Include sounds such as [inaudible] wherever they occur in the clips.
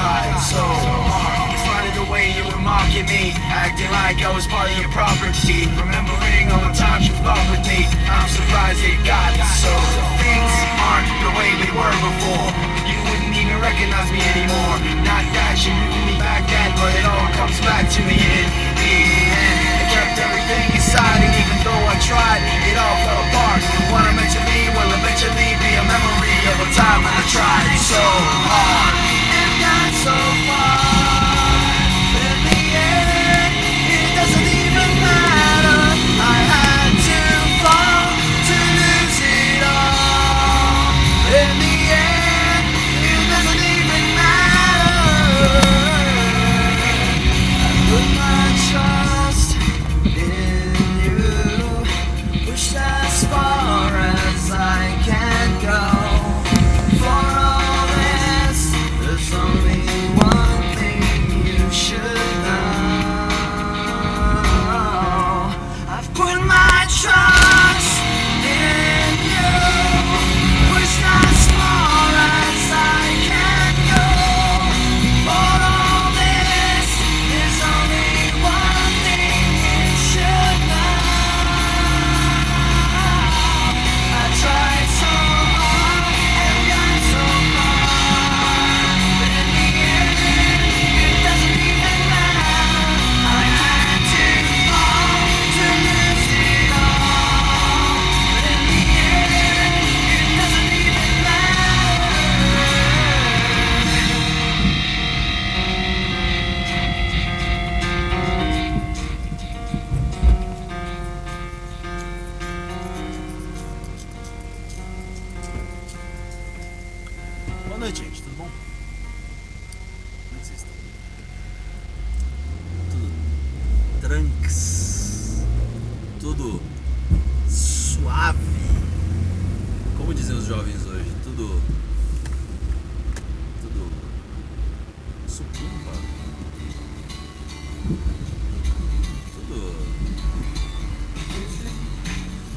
tried so hard. It's funny the way you were mocking me, acting like I was part of your property. Remembering all the times you fought with me, I'm surprised it got so. Things aren't the way they were before. You wouldn't even recognize me anymore. Not that you knew me back then, but it all comes back to me in the end. I kept everything inside, and even though I tried, it all fell apart. Hoje, tudo. Tudo. supimpa. Tudo.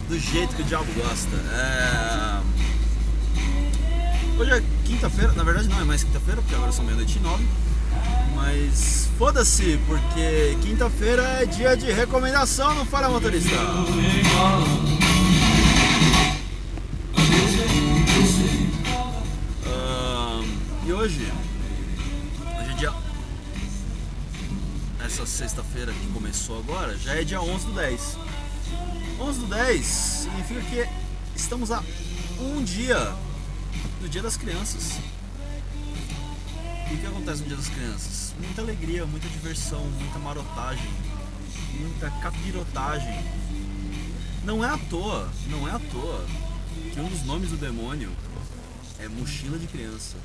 Do jeito que o diabo gosta. É. Hoje é quinta-feira, na verdade não é mais quinta-feira, porque agora são meia-noite e nove. Mas foda-se, porque quinta-feira é dia de recomendação no Fala Motorista. Hoje, hoje é dia. Essa sexta-feira que começou agora, já é dia 11 do 10. 11 do 10 significa que estamos a um dia do Dia das Crianças. E o que acontece no Dia das Crianças? Muita alegria, muita diversão, muita marotagem, muita capirotagem. Não é à toa, não é à toa que um dos nomes do demônio é mochila de criança.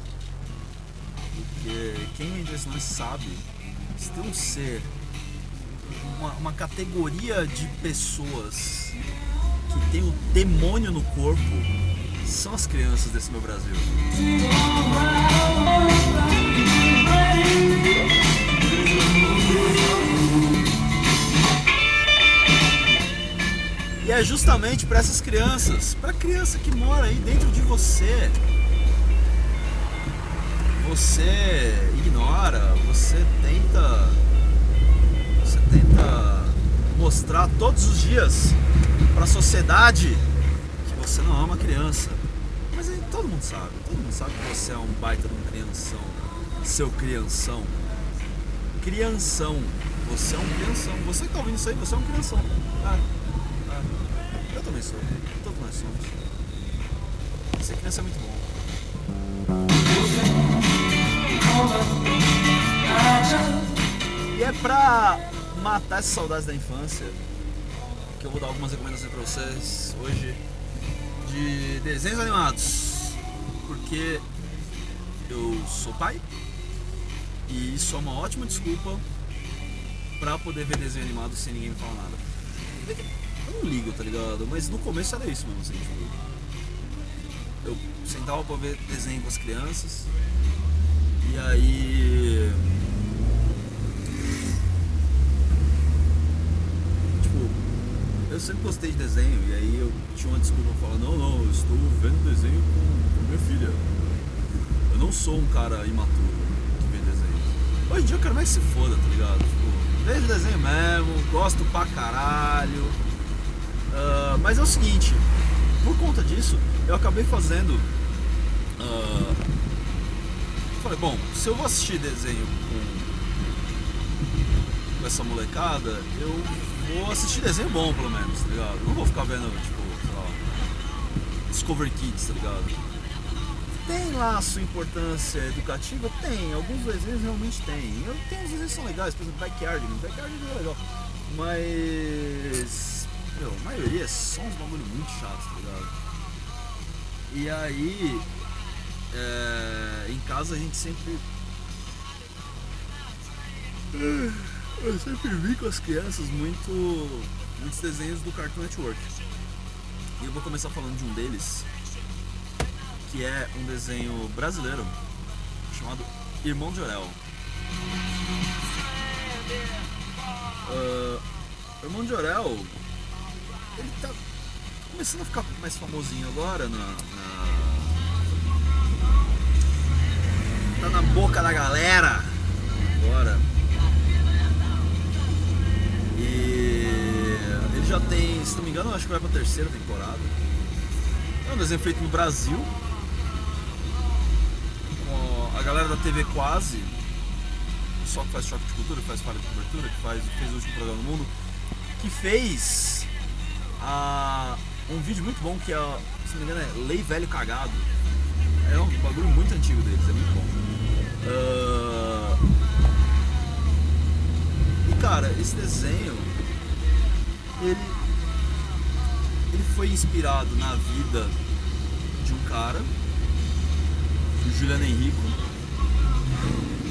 Porque quem esse nome sabe, se tem um ser, uma, uma categoria de pessoas que tem o demônio no corpo, são as crianças desse meu Brasil. E é justamente para essas crianças, para a criança que mora aí dentro de você. Você ignora, você tenta você tenta mostrar todos os dias para a sociedade que você não ama criança. Mas aí todo mundo sabe, todo mundo sabe que você é um baita de um crianção, seu crianção. crianção. Você é um crianção. Você que tá ouvindo isso aí, você é um crianção. Ah, ah. Eu também sou. Todos nós somos. Ser criança é muito bom. E é pra matar essas saudades da infância que eu vou dar algumas recomendações pra vocês hoje de desenhos animados. Porque eu sou pai e isso é uma ótima desculpa pra poder ver desenho animado sem ninguém me falar nada. Eu não ligo, tá ligado? Mas no começo era isso mesmo, assim, tipo, eu sentava pra ver desenho com as crianças e aí. Tipo, eu sempre gostei de desenho e aí eu tinha uma desculpa pra falar, não, não, eu estou vendo desenho com, com minha filha. Eu não sou um cara imaturo que vê desenho. Hoje em dia eu quero mais que se foda, tá ligado? Tipo, vejo desenho mesmo, gosto pra caralho. Ah, mas é o seguinte, por conta disso, eu acabei fazendo. ah, falei, bom, se eu vou assistir desenho com, essa molecada, eu vou assistir desenho bom pelo menos, tá ligado? Não vou ficar vendo, tipo, sei lá, Discovery Kids, tá ligado? Tem lá a sua importância educativa? Tem, alguns desenhos realmente tem. Eu tenho uns desenhos que são legais, por exemplo, Backyard, Backyard é legal. Mas. Meu, a maioria é só uns bagulho muito chato, tá ligado? E aí. É, em casa a gente sempre. Eu sempre vi com as crianças muito. muitos desenhos do Cartoon Network. E eu vou começar falando de um deles, que é um desenho brasileiro chamado Irmão de Orel. Ah, Irmão de Orel, ele tá começando a ficar mais famosinho agora na, na- tá na boca da galera agora. E ele já tem, se não me engano, acho que vai pra terceira temporada. É um desenho feito no Brasil. Com a galera da TV Quase, só que faz choque de cultura, que faz falha de cobertura, que faz, fez o último programa do mundo, que fez a- um vídeo muito bom que é, se não me engano, é Lei Velho Cagado. É um bagulho muito antigo deles, é muito bom. Ah, E cara, esse desenho, ele, ele foi inspirado na vida de um cara, o Juliano Henrico,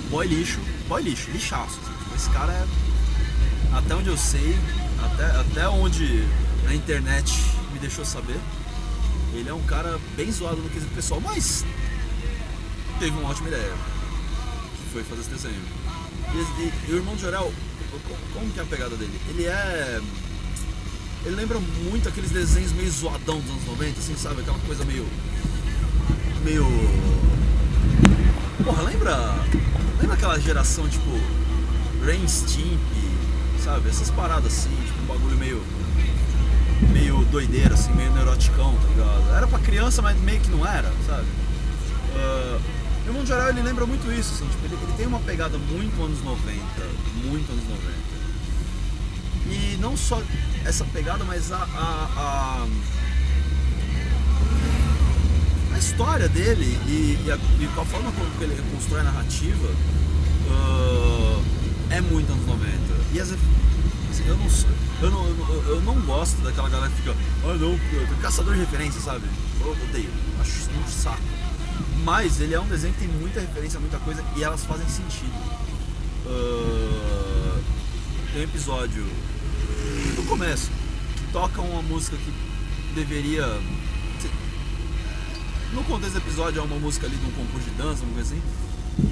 boy lixo, boy lixo, lixaço. Esse cara é, até onde eu sei, até, até onde a internet me deixou saber, ele é um cara bem zoado no quesito pessoal, mas teve uma ótima ideia, foi fazer esse desenho. E, e- e o Irmão de Jorel, co- como que é a pegada dele? Ele é... Ele lembra muito aqueles desenhos meio zoadão dos anos 90, assim, sabe? Aquela coisa meio... Meio... Porra, lembra... Lembra aquela geração, tipo... Rain Stimp, sabe? Essas paradas assim, tipo um bagulho meio... Meio doideira, assim, meio neuroticão, tá ligado? Era pra criança, mas meio que não era, sabe? Ah, o de Jorel, ele lembra muito isso, assim, tipo, ele, ele tem uma pegada muito anos 90, muito anos 90. E não só essa pegada, mas a, a, a, a história dele e, e, a, e a forma como ele constrói a narrativa ah, é muito anos 90. E as, assim, eu, não, eu, não, eu, não- eu não gosto daquela galera que fica, ah não, eu- caçador de referência, sabe? Eu odeio, acho muito saco. Mas ele é um desenho que tem muita referência, muita coisa e elas fazem sentido. Ah, tem um episódio no começo que toca uma música que deveria. No contexto do episódio é uma música ali de um concurso de dança, uma coisa assim.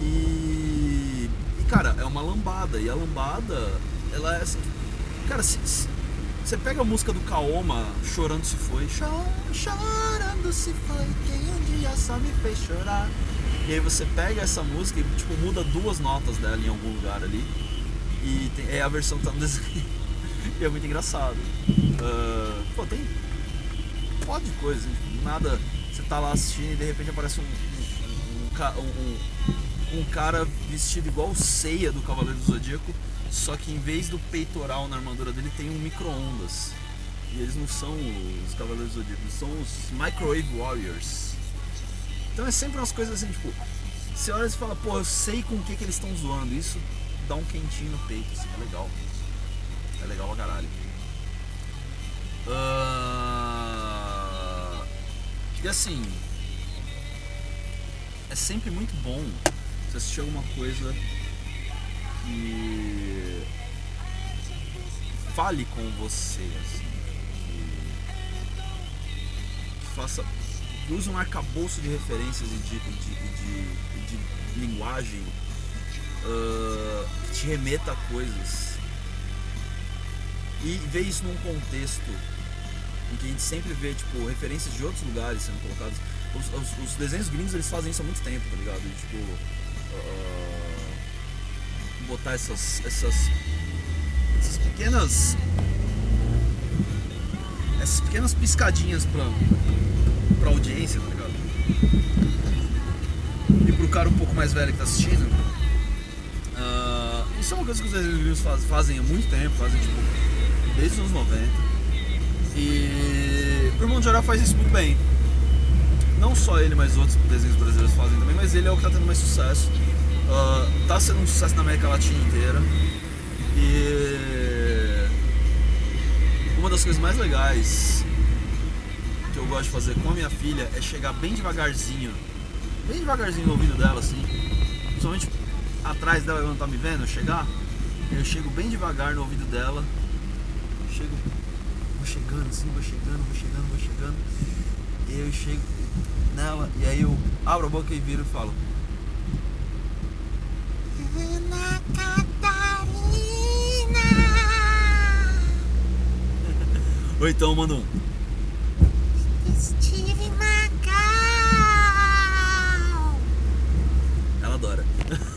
E. E cara, é uma lambada. E a lambada, ela é assim. Cara, se, se- você pega a música do Kaoma, Chorando Se Foi. Cho- Chorando se foi, quem um dia só me fez chorar. E aí você pega essa música e tipo, muda duas notas dela em algum lugar ali. E tem- é a versão que tá no desenho. [laughs] e é muito engraçado. Ah, pô, tem monte de coisa, tipo, nada. Você tá lá assistindo e de repente aparece um. um, um um- um- cara vestido igual o Seiya do Cavaleiro do Zodíaco, só que em vez do peitoral na armadura dele tem um micro-ondas. E eles não são os Cavaleiros do são os Microwave Warriors. Então é sempre umas coisas assim, tipo, você olha e fala, pô, eu sei com o que, que eles estão zoando. Isso dá um quentinho no peito, assim, é legal. É legal pra caralho. Ah, E assim, é sempre muito bom você assistir alguma coisa que fale com você, assim, que, que faça, que use um arcabouço de referências e de, de, de, de linguagem ah, que te remeta a coisas e ver isso num contexto em que a gente sempre vê tipo referências de outros lugares sendo colocadas. Os, os- os desenhos gringos eles fazem isso há muito tempo, tá ligado? E, tipo ah, botar essas essas essas pequenas essas pequenas piscadinhas pra pra audiência, tá ligado? E pro cara um pouco mais velho que tá assistindo. ah, isso é uma coisa que os desenhos gringos faz- fazem há muito tempo, fazem tipo desde os anos 90. E o Irmão de Jorá faz isso muito bem. Não só ele, mas outros desenhos brasileiros fazem também, mas ele é o que tá tendo mais sucesso. Ah, tá sendo um sucesso na América Latina inteira. E uma das coisas mais legais que eu gosto de fazer com a minha filha é chegar bem devagarzinho, bem devagarzinho no ouvido dela, assim, principalmente atrás dela quando tá me vendo, eu chegar, eu chego bem devagar no ouvido dela, chego, vou chegando assim, vou chegando, vou chegando, vou chegando, e eu chego nela, e aí eu abro a boca e viro e falo, Ana Catarina. ou então mando um, Steve Magal. ela adora. [laughs]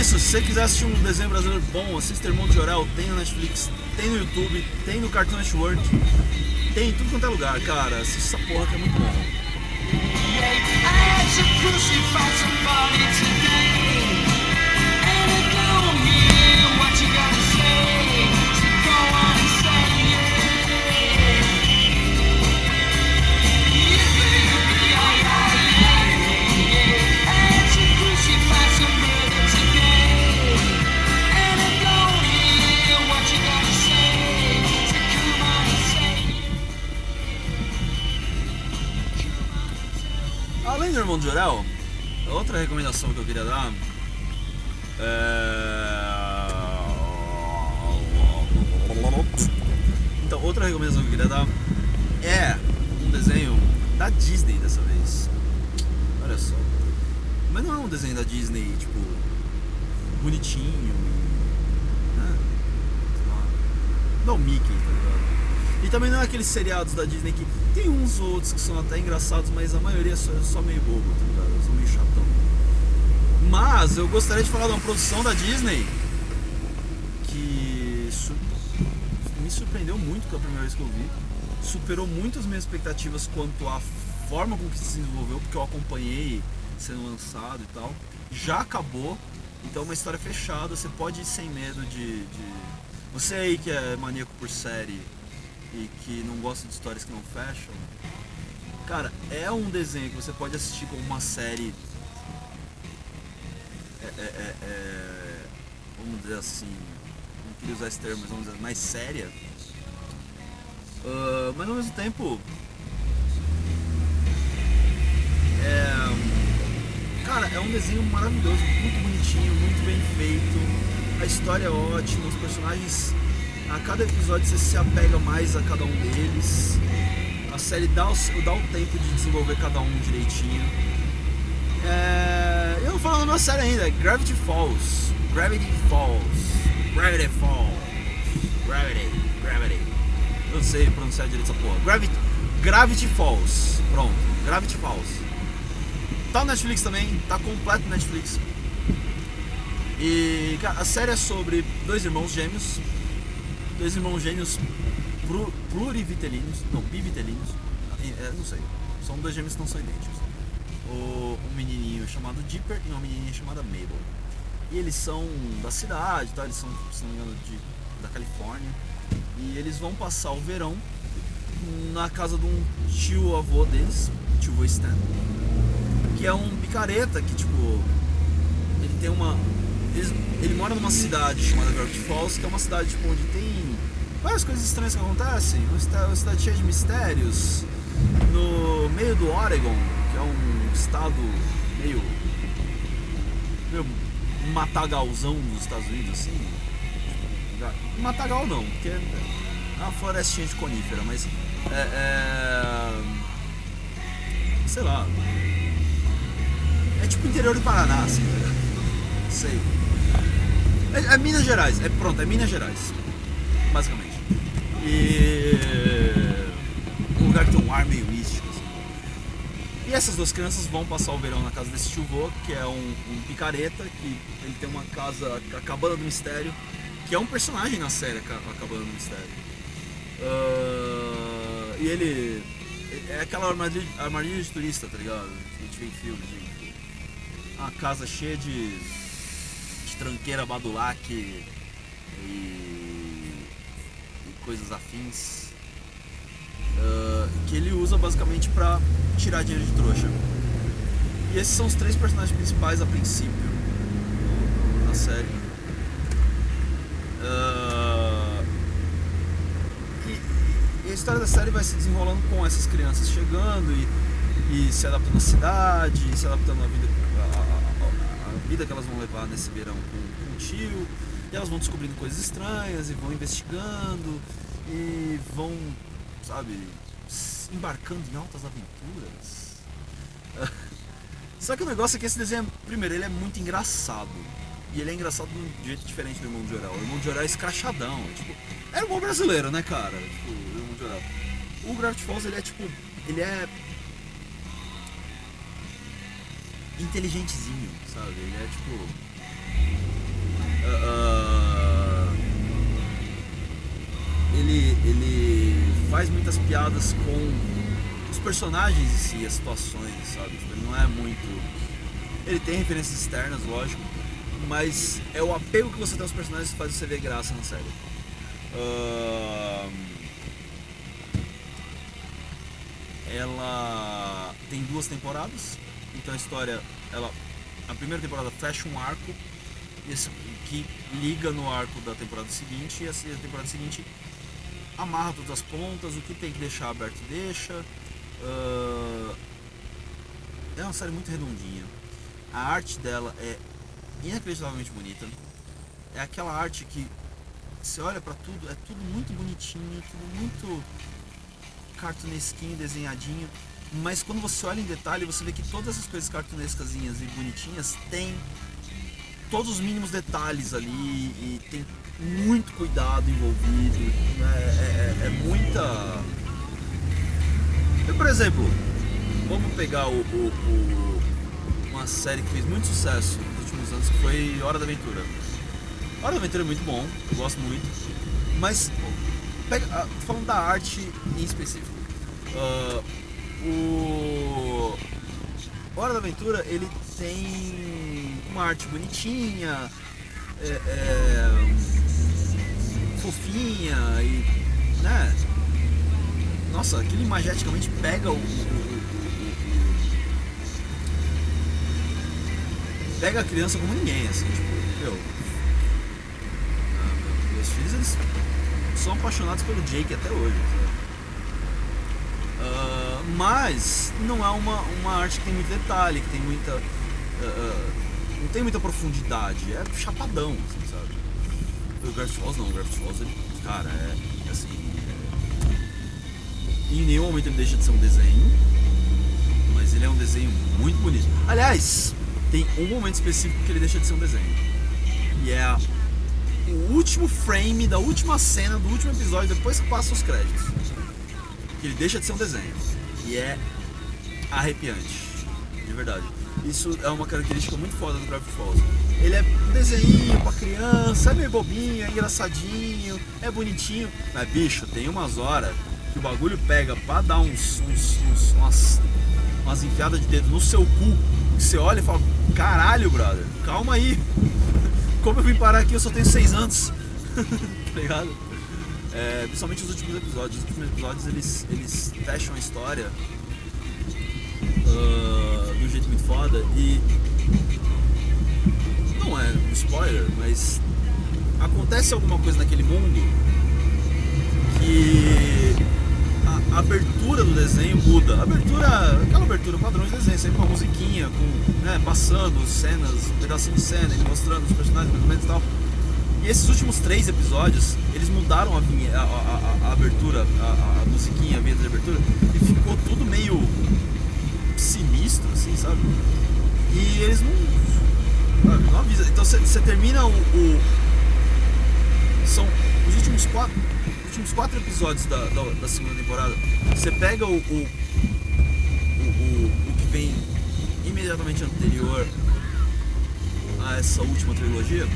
isso, se você quiser assistir um desenho brasileiro bom, assista Irmão de Jorel, tem no Netflix, tem no YouTube, tem no Cartoon Network, tem em tudo quanto é lugar, cara. Assiste essa porra que é muito bom. Além do Irmão de Jorel, outra recomendação que eu queria dar é... Então, outra recomendação que eu queria dar é um desenho da Disney dessa vez. Olha só. Mas não é um desenho da Disney, tipo, bonitinho, né? Não, Mickey, tá ligado? E também não é aqueles seriados da Disney que tem uns outros que são até engraçados, mas a maioria é só, é só meio bobo, tá ligado? Eles são meio chatão. Mas eu gostaria de falar de uma produção da Disney que me surpreendeu muito pela primeira vez que eu vi. Superou muito as minhas expectativas quanto à forma com que se desenvolveu, porque eu acompanhei sendo lançado e tal. Já acabou, então é uma história fechada, você pode ir sem medo de- de você aí que é maníaco por série e que não gosta de histórias que não fecham, cara, é um desenho que você pode assistir como uma série. É, é- é- é- vamos dizer assim, não queria usar esse termo, mas vamos dizer, mais séria. Ah, mas ao mesmo tempo. É, cara, é um desenho maravilhoso, muito bonitinho, muito bem feito. A história é ótima, os personagens. A cada episódio você se apega mais a cada um deles. A série dá o, dá o tempo de desenvolver cada um direitinho. É, eu não falo da série ainda, Gravity Falls. Gravity Falls. Gravity Falls. Gravity. Gravity. Eu não sei pronunciar direito essa porra. Gravity, Gravity Falls. Pronto. Gravity Falls. Tá no Netflix também, tá completo no Netflix. E a série é sobre dois irmãos gêmeos dois irmãos gêmeos plu- plurivitelinos, não, bivitelinos, é, não sei, são dois gêmeos que não são idênticos. O, um menininho chamado Dipper e uma menininha chamada Mabel. E eles são da cidade, tá? eles são, se não me engano, de, da Califórnia. E eles vão passar o verão na casa de um tio avô deles, tio avô Stan, que é um picareta que, tipo, ele tem uma. Ele, ele mora numa cidade chamada Gravity Falls, que é uma cidade tipo, onde tem várias coisas estranhas que acontecem, uma cidade, cheia de mistérios, no meio do Oregon, que é um estado meio. meio matagalzão dos Estados Unidos, assim. Matagal não, porque é uma florestinha de conífera, mas é, é, sei lá. É tipo interior do Paraná, assim, tá? Sei. É, é Minas Gerais, é pronto, é Minas Gerais. Basicamente. E. Um lugar que tem um ar meio místico, assim. E essas duas crianças vão passar o verão na casa desse tio que é um, um picareta, que ele tem uma casa, a Cabana do Mistério, que é um personagem na série, a Ca- a Cabana do Mistério. Ah, e ele. É aquela armadilha, armadilha de turista, tá ligado? Que a gente vê em filme de. Uma casa cheia de. de tranqueira badulac e coisas afins. Ah, que ele usa basicamente pra tirar dinheiro de trouxa. E esses são os três personagens principais a princípio na série. Ah, e, e a história da série vai se desenrolando com essas crianças chegando e, e se adaptando à cidade, se adaptando à vida, à, à- à vida que elas vão levar nesse verão com, com o tio. E elas vão descobrindo coisas estranhas e vão investigando e vão, sabe, embarcando em altas aventuras. [laughs] Só que o negócio é que esse desenho, primeiro, ele é muito engraçado. E ele é engraçado de um jeito diferente do Irmão de Jorel. O Irmão de Jorel é escrachadão. é Tipo, é brasileiro, né, cara? Tipo, o Irmão de Jorel. O Gravity Falls, ele é tipo. Ele é. inteligentezinho, sabe? Ele é tipo. Ah, ele, ele faz muitas piadas com os personagens em si, as situações, sabe? Tipo, ele não é muito. Ele tem referências externas, lógico, mas é o apego que você tem aos personagens que faz você ver graça na série. Ahn, ela tem duas temporadas, então a história, ela, a primeira temporada fecha um arco esse, que liga no arco da temporada seguinte e a temporada seguinte amarra todas as pontas, o que tem que deixar aberto deixa. Ah, é uma série muito redondinha. A arte dela é inacreditavelmente bonita. É aquela arte que você olha pra tudo, é tudo muito bonitinho, tudo muito cartunesquinho, desenhadinho. Mas quando você olha em detalhe, você vê que todas essas coisas cartunescazinhas e bonitinhas têm todos os mínimos detalhes ali e tem muito cuidado envolvido. É, é- é- é muita. Eu, por exemplo, vamos pegar o, o- o- uma série que fez muito sucesso nos últimos anos, que foi Hora da Aventura. Hora da Aventura é muito bom, eu gosto muito, mas pega, ah, falando da arte em específico. Ah, o Hora da Aventura ele tem uma arte bonitinha, é, é, fofinha e né? Nossa, aquilo imageticamente pega o, pega a criança como ninguém, assim, tipo, meu. ah, meu- meus filhos eles são apaixonados pelo Jake até hoje. Ah, mas não é uma, uma arte que tem muito detalhe, que tem muita. Ah, não tem muita profundidade, é chapadão, assim, sabe? O Gravity Falls não, o Gravity Falls, ele, cara, é, é assim. é- em nenhum momento ele deixa de ser um desenho, mas ele é um desenho muito bonito. Aliás, tem um momento específico que ele deixa de ser um desenho. E é o último frame da última cena do último episódio, depois que passa os créditos. Que ele deixa de ser um desenho. E é arrepiante. De verdade. Isso é uma característica muito foda do Gravity Falls. Ele é um desenho pra criança, é meio bobinho, é engraçadinho, é bonitinho. Mas bicho, tem umas horas que o bagulho pega pra dar uns, uns, uns- umas, umas enfiadas de dedo no seu cu. Que você olha e fala, caralho, brother, calma aí. Como eu vim parar aqui, eu só tenho seis anos. [laughs] tá ligado? É, principalmente os últimos episódios. Os últimos episódios eles, eles fecham a história de um jeito muito foda e não é um spoiler, mas acontece alguma coisa naquele mundo que a, a abertura do desenho muda. A abertura, aquela abertura padrão de desenho, sempre com uma musiquinha, com, né, passando cenas, um pedacinho de cena, mostrando os personagens, mais ou menos e tal. E esses últimos três episódios, eles mudaram a, a, a- a- a abertura, a, a- a musiquinha, a vinheta de abertura, e ficou tudo meio sinistro, assim, sabe? E eles não. não avisam. Então você termina o, o- São os últimos quatro. os últimos quatro episódios da, da, da segunda temporada. Você pega o, o, o, o que vem imediatamente anterior a essa última trilogia.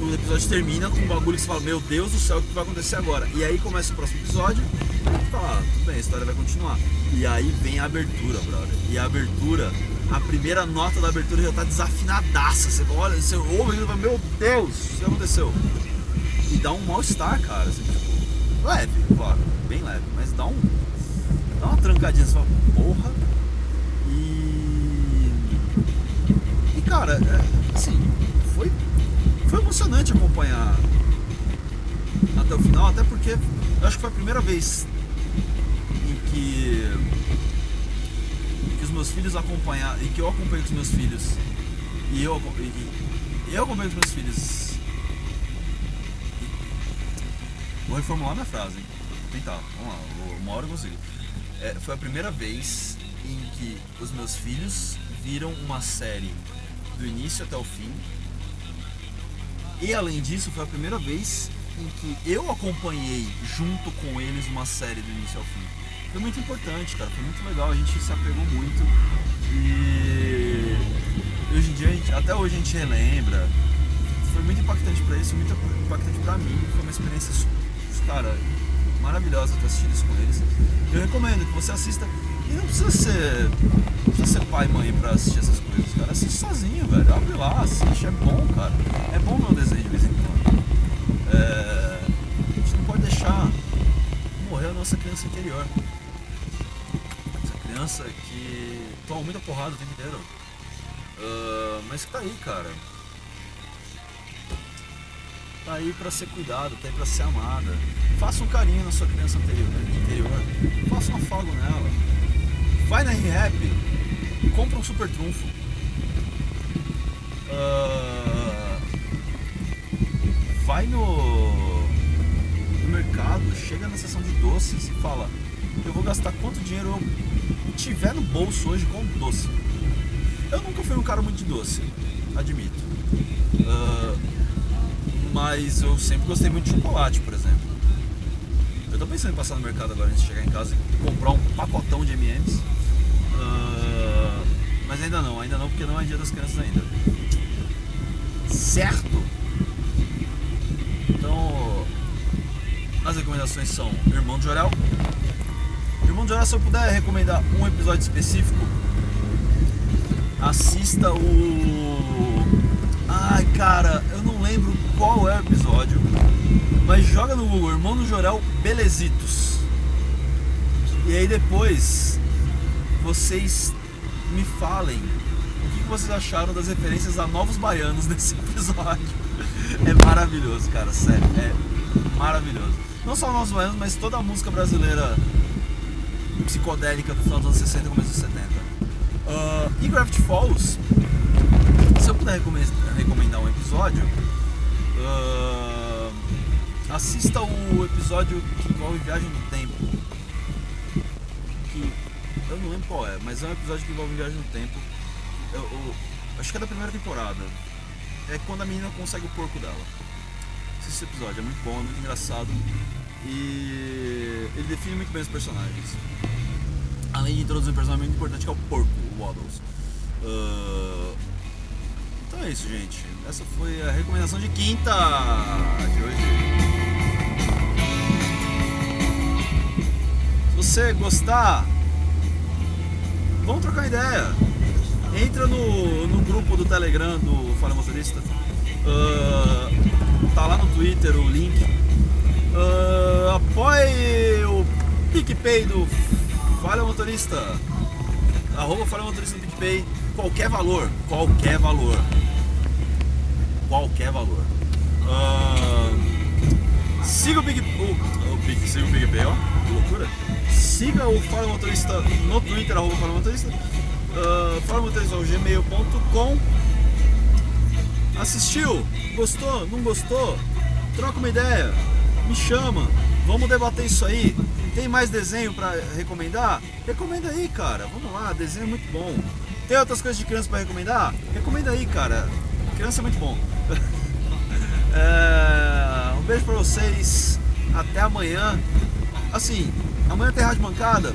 O episódio termina com um bagulho que você fala, meu Deus do céu, o que vai acontecer agora? E aí começa o próximo episódio e fala, ah, tudo bem, a história vai continuar. E aí vem a abertura, brother. E a abertura, a primeira nota da abertura já tá desafinadaça. Você olha, você ouve e fala, meu Deus, o que aconteceu? E dá um mal-estar, cara. Assim, tipo, leve, claro, bem leve, mas dá um. Dá uma trancadinha, você fala, porra. E. E cara, é, assim, foi foi emocionante acompanhar até o final, até porque acho que foi a primeira vez em que, que os meus filhos acompanharam, e que eu acompanhei com os meus filhos, e eu, e, eu acompanhei com os meus filhos. Vou reformular minha frase, hein? Tentar, vamos lá, uma hora eu consigo. É, foi a primeira vez em que os meus filhos viram uma série do início até o fim, e além disso, foi a primeira vez em que eu acompanhei junto com eles uma série do início ao fim. Foi muito importante, cara. Foi muito legal. A gente se apegou muito. E hoje em dia, gente- até hoje a gente relembra. Foi muito impactante pra eles, muito impactante pra mim. Foi uma experiência, cara, maravilhosa ter assistido isso com eles. Eu recomendo que você assista. E não precisa ser, não precisa ser pai e mãe pra assistir essas coisas, cara. Assiste sozinho, velho. Abre lá, assiste. É bom, cara. É bom ver um desenho de vez em quando. É, a gente não pode deixar morrer a nossa criança interior. Essa criança que toma muita porrada o tempo inteiro. Ah, mas que tá aí, cara. Tá aí pra ser cuidado, tá aí pra ser amada. Faça um carinho na sua criança anterior, interior. Faça um afago nela. Vai na ReHap, compra um super trunfo. Ah, vai no, no mercado, chega na seção de doces e fala: Eu vou gastar quanto dinheiro eu tiver no bolso hoje com doce. Eu nunca fui um cara muito de doce, admito. Ah, mas eu sempre gostei muito de chocolate, por exemplo. Eu tô pensando em passar no mercado agora antes de chegar em casa e comprar um pacotão de M&M's. Ah, mas ainda não, ainda não, porque não é dia das crianças ainda. Certo? Então, as recomendações são Irmão de Jorel. Irmão de Jorel, se eu puder recomendar um episódio específico, assista o. Ai, cara, eu não lembro qual é o episódio, mas joga no Google Irmão do Jorel Belezitos. E aí depois vocês me falem o que vocês acharam das referências a novos baianos nesse [laughs] episódio. É maravilhoso, cara, sério, é maravilhoso. Não só novos baianos, mas toda a música brasileira psicodélica do final dos anos 60 e começo dos 70. Ah, e Gravity Falls, se eu puder recome- recomendar um episódio, ah, assista o episódio que envolve viagem no tempo. Eu não lembro qual é, mas é um episódio que envolve viagem no tempo. Eu, eu- acho que é da primeira temporada. É quando a menina consegue o porco dela. Esse episódio é muito bom, é muito engraçado. E ele define muito bem os personagens. Além de introduzir um personagem muito importante que é o porco, o Waddles. Ah, então é isso, gente. Essa foi a recomendação de quinta de hoje. Se você gostar, vamos trocar ideia. Entra no, no grupo do Telegram do Fala Motorista. Ah, tá lá no Twitter o link. Ah, apoie o PicPay do Falha Motorista. Arroba Falha Motorista no PicPay. Qualquer valor. Qualquer valor. Qualquer valor. Ah, siga o Big o, o siga o PicPay, ó. Que loucura. Siga o Fala Motorista no Twitter, arroba Fala Motorista. Uh, gmail.com Assistiu? Gostou? Não gostou? Troca uma ideia, me chama, vamos debater isso aí. Tem mais desenho pra recomendar? Recomenda aí, cara. Vamos lá, desenho é muito bom. Tem outras coisas de criança pra recomendar? Recomenda aí, cara. Criança é muito bom. [laughs] É, um beijo pra vocês. Até amanhã. Assim, amanhã tem rádio mancada,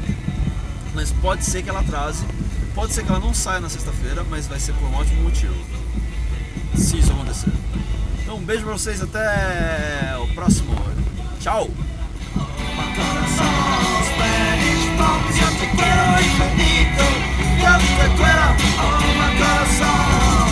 mas pode ser que ela atrase. Pode ser que ela não saia na sexta-feira, mas vai ser por um ótimo motivo. Se isso acontecer. Então, um beijo pra vocês. Até o próximo. Tchau. Spanish bombs, yo te quiero infinito, yo te quiero. Oh,